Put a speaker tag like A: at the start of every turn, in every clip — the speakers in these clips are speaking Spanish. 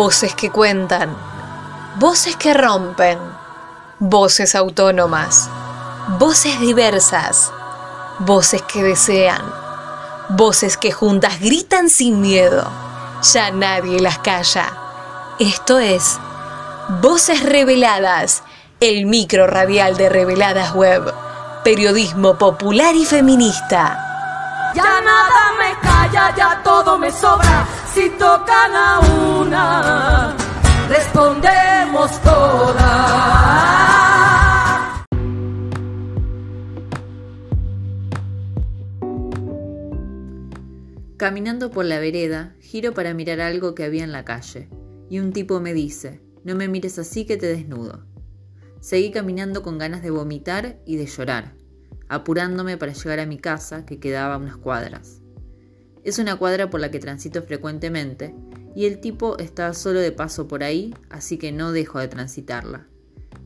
A: Voces que cuentan, voces que rompen, voces autónomas, voces diversas, voces que desean, voces que juntas gritan sin miedo. Ya nadie las calla. Esto es Voces Reveladas, el micro radial de Reveladas Web, periodismo popular y feminista.
B: Ya nada me calla, ya todo me sobra. Si tocan a una, respondemos todas.
C: Caminando por la vereda, giro para mirar algo que había en la calle, y un tipo me dice, no me mires así que te desnudo. Seguí caminando con ganas de vomitar y de llorar apurándome para llegar a mi casa, que quedaba a unas cuadras. Es una cuadra por la que transito frecuentemente, y el tipo estaba solo de paso por ahí, así que no dejo de transitarla.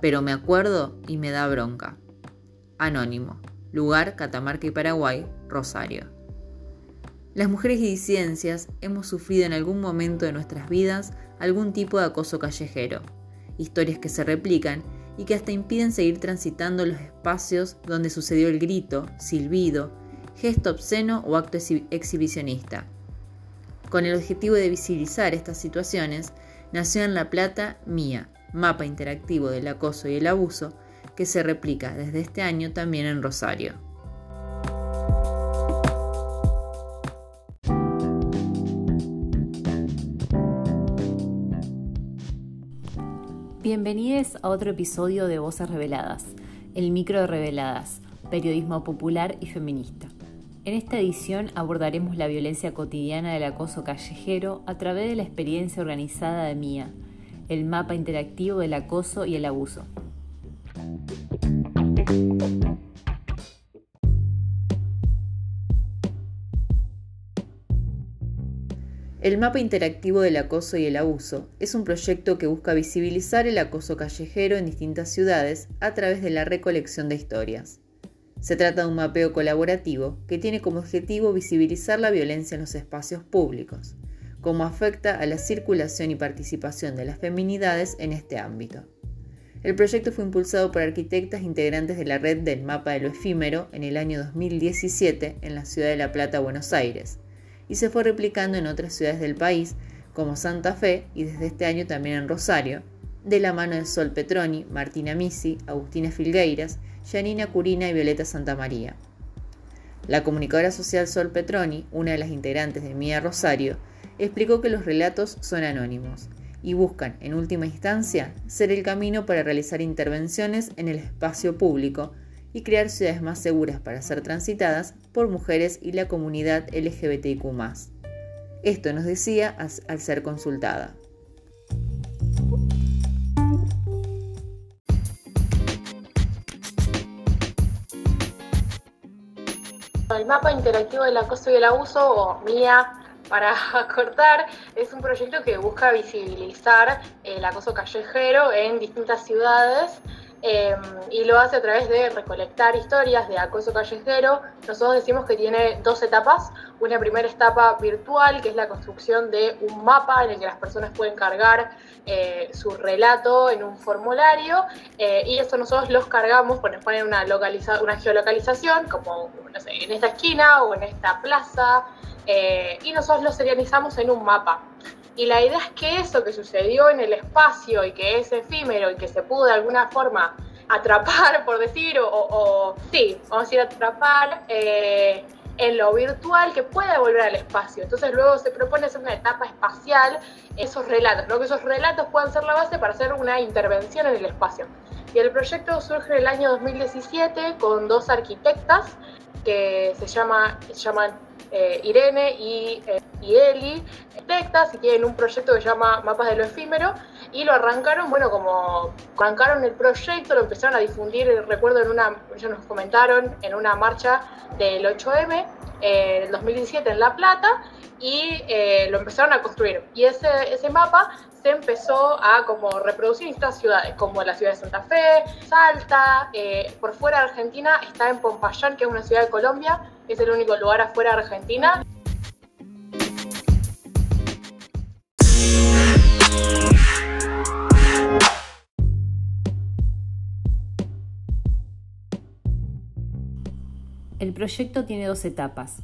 C: Pero me acuerdo y me da bronca. Anónimo. Lugar Catamarca y Paraguay, Rosario. Las mujeres y disidencias hemos sufrido en algún momento de nuestras vidas algún tipo de acoso callejero, historias que se replican y que hasta impiden seguir transitando los espacios donde sucedió el grito, silbido, gesto obsceno o acto exhibicionista. Con el objetivo de visibilizar estas situaciones, nació en La Plata MIA, Mapa Interactivo del Acoso y el Abuso, que se replica desde este año también en Rosario.
D: Bienvenidos a otro episodio de Voces Reveladas, el micro de Reveladas, periodismo popular y feminista. En esta edición abordaremos la violencia cotidiana del acoso callejero a través de la experiencia organizada de MIA, el mapa interactivo del acoso y el abuso.
C: El mapa interactivo del acoso y el abuso es un proyecto que busca visibilizar el acoso callejero en distintas ciudades a través de la recolección de historias. Se trata de un mapeo colaborativo que tiene como objetivo visibilizar la violencia en los espacios públicos, cómo afecta a la circulación y participación de las feminidades en este ámbito. El proyecto fue impulsado por arquitectas integrantes de la red del mapa de lo efímero en el año 2017 en la ciudad de La Plata, Buenos Aires, y se fue replicando en otras ciudades del país, como Santa Fe y desde este año también en Rosario, de la mano de Sol Petroni, Martina Misi, Agustina Filgueiras, Janina Curina y Violeta Santamaría. La comunicadora social Sol Petroni, una de las integrantes de Mía Rosario, explicó que los relatos son anónimos y buscan, en última instancia, ser el camino para realizar intervenciones en el espacio público y crear ciudades más seguras para ser transitadas por mujeres y la comunidad LGBTIQ. Esto nos decía al ser consultada.
E: El mapa interactivo del acoso y el abuso, o MIA para cortar, es un proyecto que busca visibilizar el acoso callejero en distintas ciudades Em, y lo hace a través de recolectar historias de acoso callejero. Nosotros decimos que tiene dos etapas. Una primera etapa virtual, que es la construcción de un mapa en el que las personas pueden cargar eh, su relato en un formulario eh, y eso nosotros los cargamos, pues nos ponen una, una geolocalización, como no sé, en esta esquina o en esta plaza, eh, y nosotros los serializamos en un mapa. Y la idea es que eso que sucedió en el espacio y que es efímero y que se pudo de alguna forma atrapar, por decir, o, sí, vamos a decir atrapar eh, en lo virtual, que pueda volver al espacio. Entonces luego se propone hacer una etapa espacial, esos relatos, ¿no? que esos relatos puedan ser la base para hacer una intervención en el espacio. Y el proyecto surge en el año 2017 con dos arquitectas que se, llama, se llaman eh, Irene y, eh, y Eli, arquitectas, y tienen un proyecto que se llama Mapas de lo Efímero, y lo arrancaron, bueno, como arrancaron el proyecto, lo empezaron a difundir, recuerdo en una, ellos nos comentaron, en una marcha del 8M, eh, en el 2017 en La Plata, y lo empezaron a construir. Y ese, ese mapa se empezó a como reproducir en estas ciudades, como la ciudad de Santa Fe, Salta, por fuera de Argentina está en Pompayán, que es una ciudad de Colombia, es el único lugar afuera de Argentina.
D: El proyecto tiene dos etapas.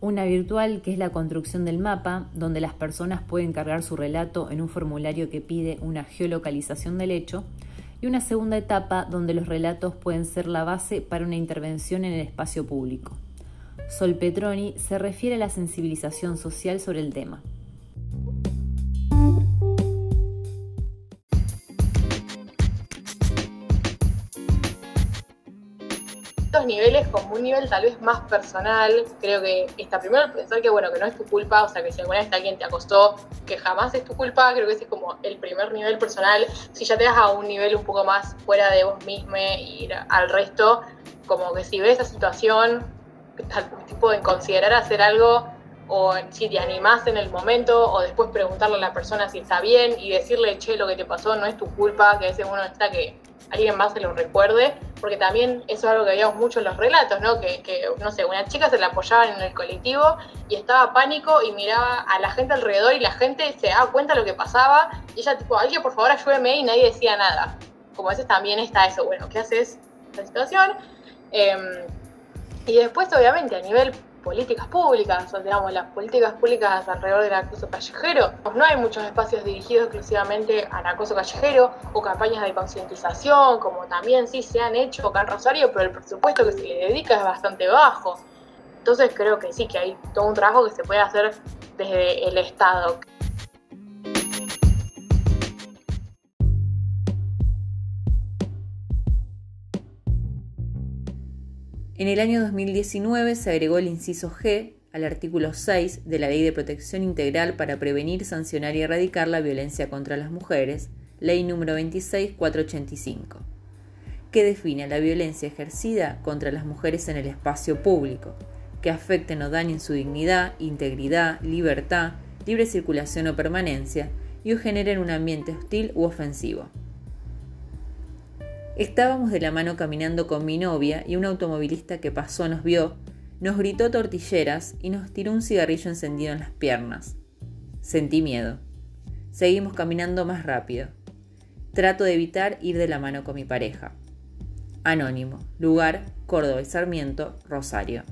D: Una virtual, que es la construcción del mapa, donde las personas pueden cargar su relato en un formulario que pide una geolocalización del hecho, y una segunda etapa donde los relatos pueden ser la base para una intervención en el espacio público. Sol Petroni se refiere a la sensibilización social sobre el tema.
E: niveles como un nivel tal vez más personal. Creo que está primero pensar que bueno, que no es tu culpa, o sea que si alguna vez alguien te acostó, que jamás es tu culpa, creo que ese es como el primer nivel personal. Si ya te das a un nivel un poco más fuera de vos mismo y al resto, como que si ves esa situación, tipo de considerar hacer algo o si te animás en el momento o después preguntarle a la persona si está bien y decirle, che, lo que te pasó no es tu culpa, que a veces uno está que alguien más se lo recuerde, porque también eso es algo que veíamos mucho en los relatos, ¿no? Que, no sé, una chica se la apoyaban en el colectivo y estaba pánico y miraba a la gente alrededor y la gente se daba cuenta de lo que pasaba y ella tipo, alguien por favor ayúdeme y nadie decía nada. Como a veces también está eso, bueno, ¿qué haces en la situación? Em, y después, obviamente, a nivel políticas públicas, o digamos, las políticas públicas alrededor del acoso callejero. No hay muchos espacios dirigidos exclusivamente al acoso callejero o campañas de concientización, como también sí se han hecho acá en Rosario, pero el presupuesto que se le dedica es bastante bajo. Entonces creo que sí, que hay todo un trabajo que se puede hacer desde el Estado.
C: En el año 2019 se agregó el inciso G al artículo 6 de la Ley de Protección Integral para prevenir, sancionar y erradicar la violencia contra las mujeres, Ley número 26485, que define la violencia ejercida contra las mujeres en el espacio público, que afecten o dañen su dignidad, integridad, libertad, libre circulación o permanencia y o generen un ambiente hostil u ofensivo. Estábamos de la mano caminando con mi novia y un automovilista que pasó nos vio, nos gritó tortilleras y nos tiró un cigarrillo encendido en las piernas. Sentí miedo. Seguimos caminando más rápido. Trato de evitar ir de la mano con mi pareja. Anónimo. Lugar, Córdoba y Sarmiento, Rosario.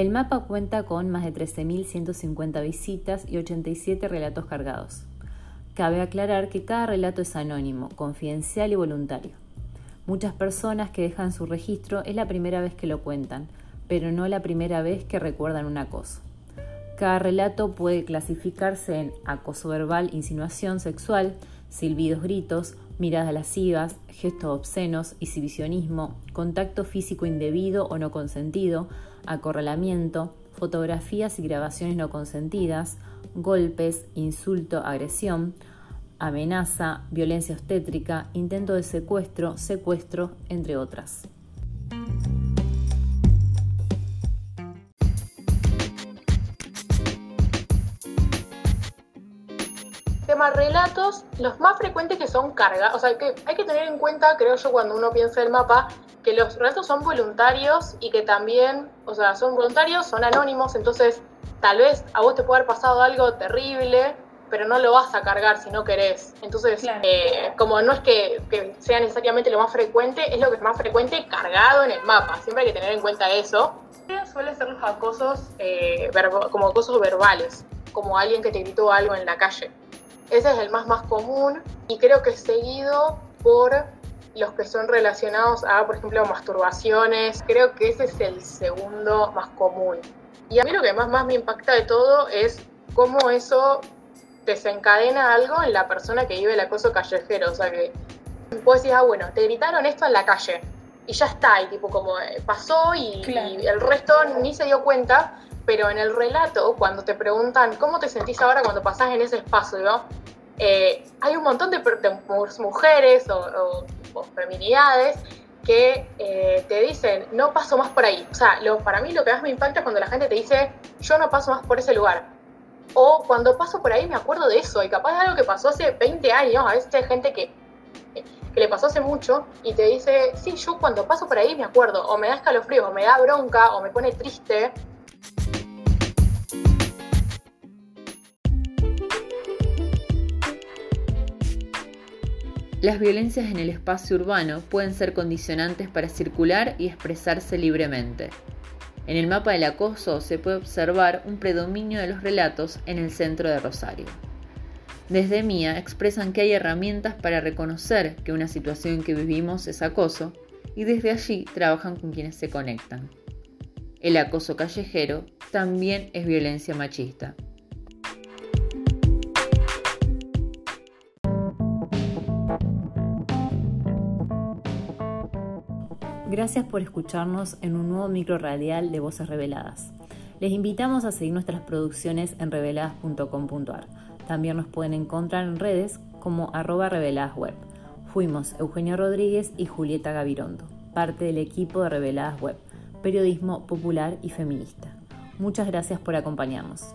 D: El mapa cuenta con más de 13.150 visitas y 87 relatos cargados. Cabe aclarar que cada relato es anónimo, confidencial y voluntario. Muchas personas que dejan su registro es la primera vez que lo cuentan, pero no la primera vez que recuerdan un acoso. Cada relato puede clasificarse en acoso verbal, insinuación sexual, silbidos, gritos, miradas lascivas, gestos obscenos, exhibicionismo, contacto físico indebido o no consentido, acorralamiento, fotografías y grabaciones no consentidas, golpes, insulto, agresión, amenaza, violencia obstétrica, intento de secuestro, secuestro, entre otras.
E: Tema relatos, los más frecuentes que son carga, o sea, que hay que tener en cuenta, creo yo, cuando uno piensa el mapa, que los relatos son voluntarios y que también, o sea, son voluntarios, son anónimos, entonces tal vez a vos te puede haber pasado algo terrible, pero no lo vas a cargar si no querés. Entonces, eh, como no es que, sea necesariamente lo más frecuente, es lo que es más frecuente cargado en el mapa. Siempre hay que tener en cuenta eso. Suelen ser los acosos eh, como acosos verbales, como alguien que te gritó algo en la calle. Ese es el más más común y creo que es seguido por los que son relacionados a, por ejemplo, masturbaciones. Creo que ese es el segundo más común. Y a mí lo que más, más me impacta de todo es cómo eso desencadena algo en la persona que vive el acoso callejero. O sea, que vos decís, ah, bueno, te gritaron esto en la calle y ya está, y tipo como eh, pasó y, el resto ni se dio cuenta, pero en el relato, cuando te preguntan cómo te sentís ahora cuando pasás en ese espacio, eh, hay un montón de, mujeres o o feminidades que eh, te dicen, no paso más por ahí. O sea, lo, para mí lo que más me impacta es cuando la gente te dice, yo no paso más por ese lugar. O cuando paso por ahí me acuerdo de eso, y capaz de algo que pasó hace 20 años, a veces hay gente que, que le pasó hace mucho y te dice, sí, yo cuando paso por ahí me acuerdo, o me da escalofrío, o me da bronca, o me pone triste.
C: Las violencias en el espacio urbano pueden ser condicionantes para circular y expresarse libremente. En el mapa del acoso se puede observar un predominio de los relatos en el centro de Rosario. Desde MIA expresan que hay herramientas para reconocer que una situación que vivimos es acoso y desde allí trabajan con quienes se conectan. El acoso callejero también es violencia machista.
D: Gracias por escucharnos en un nuevo micro radial de Voces Reveladas. Les invitamos a seguir nuestras producciones en reveladas.com.ar. También nos pueden encontrar en redes como arroba reveladasweb. Fuimos Eugenio Rodríguez y Julieta Gavirondo, parte del equipo de Reveladas Web, periodismo popular y feminista. Muchas gracias por acompañarnos.